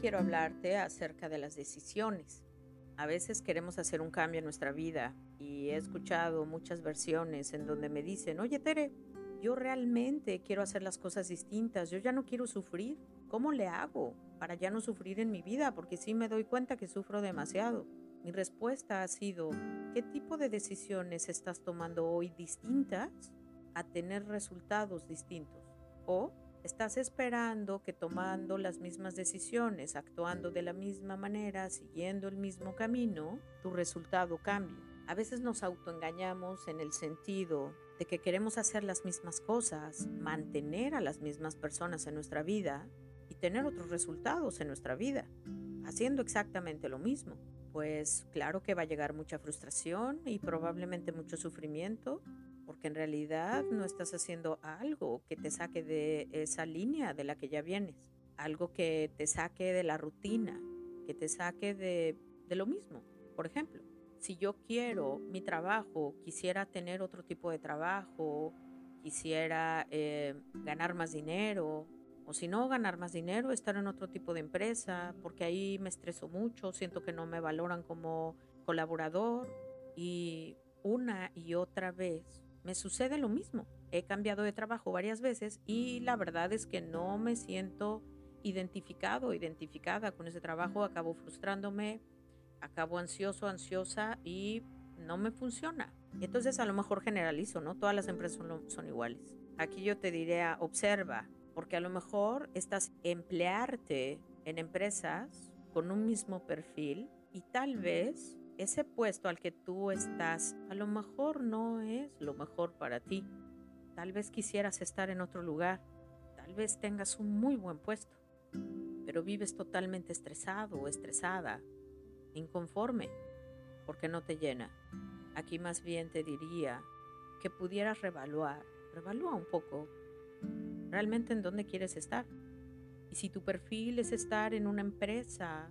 quiero hablarte acerca de las decisiones. A veces queremos hacer un cambio en nuestra vida y he escuchado muchas versiones en donde me dicen, oye Tere, yo realmente quiero hacer las cosas distintas, yo ya no quiero sufrir. ¿Cómo le hago para ya no sufrir en mi vida? Porque sí me doy cuenta que sufro demasiado. Mi respuesta ha sido, ¿qué tipo de decisiones estás tomando hoy distintas a tener resultados distintos? ¿O Estás esperando que tomando las mismas decisiones, actuando de la misma manera, siguiendo el mismo camino, tu resultado cambie. A veces nos autoengañamos en el sentido de que queremos hacer las mismas cosas, mantener a las mismas personas en nuestra vida y tener otros resultados en nuestra vida, haciendo exactamente lo mismo. Pues claro que va a llegar mucha frustración y probablemente mucho sufrimiento, porque en realidad no estás haciendo algo que te saque de esa línea de la que ya vienes, algo que te saque de la rutina, que te saque de, lo mismo. Por ejemplo, si yo quiero mi trabajo, quisiera tener otro tipo de trabajo, quisiera eh, ganar más dinero, o si no ganar más dinero, estar en otro tipo de empresa, porque ahí me estreso mucho, siento que no me valoran como colaborador y una y otra vez me sucede lo mismo. He cambiado de trabajo varias veces y la verdad es que no me siento identificado, identificada con ese trabajo. Acabo frustrándome, acabo ansioso, ansiosa y no me funciona. Entonces a lo mejor generalizo, ¿no? Todas las empresas son, son iguales. Aquí yo te diría, observa, porque a lo mejor estás emplearte en empresas con un mismo perfil y tal vez ese puesto al que tú estás a lo mejor no es lo mejor para ti. Tal vez quisieras estar en otro lugar, tal vez tengas un muy buen puesto, pero vives totalmente estresado o estresada, inconforme, porque no te llena. Aquí más bien te diría que pudieras revaluar, revalúa un poco realmente en dónde quieres estar. Y si tu perfil es estar en una empresa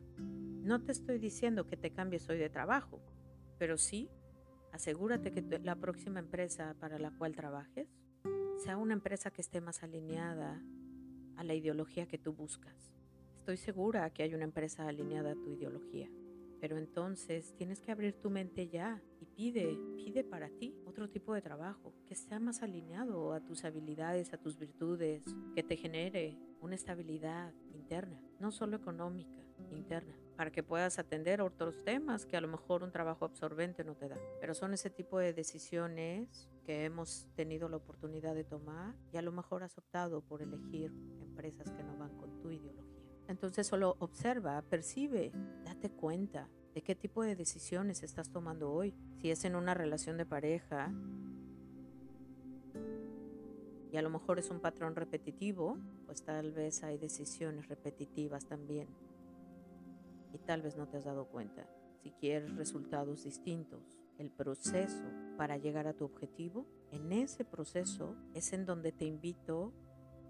no te estoy diciendo que te cambies hoy de trabajo, pero sí, asegúrate que la próxima empresa para la cual trabajes sea una empresa que esté más alineada a la ideología que tú buscas. Estoy segura que hay una empresa alineada a tu ideología, pero entonces tienes que abrir tu mente ya y pide, pide para ti otro tipo de trabajo que sea más alineado a tus habilidades, a tus virtudes, que te genere una estabilidad interna, no solo económica, interna, para que puedas atender otros temas que a lo mejor un trabajo absorbente no te da. Pero son ese tipo de decisiones que hemos tenido la oportunidad de tomar y a lo mejor has optado por elegir empresas que no van con tu ideología. Entonces solo observa, percibe, date cuenta de qué tipo de decisiones estás tomando hoy. Si es en una relación de pareja, y a lo mejor es un patrón repetitivo, pues tal vez hay decisiones repetitivas también y tal vez no te has dado cuenta. Si quieres resultados distintos, el proceso para llegar a tu objetivo, en ese proceso es en donde te invito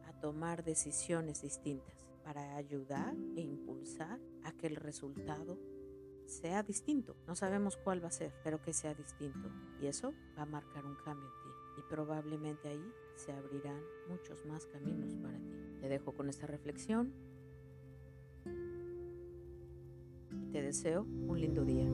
a tomar decisiones distintas para ayudar e impulsar a que el resultado sea distinto. No sabemos cuál va a ser, pero que sea distinto. Y eso va a marcar un cambio en ti. Y probablemente ahí se abrirán muchos más caminos para ti. Te dejo con esta reflexión Te deseo un lindo día.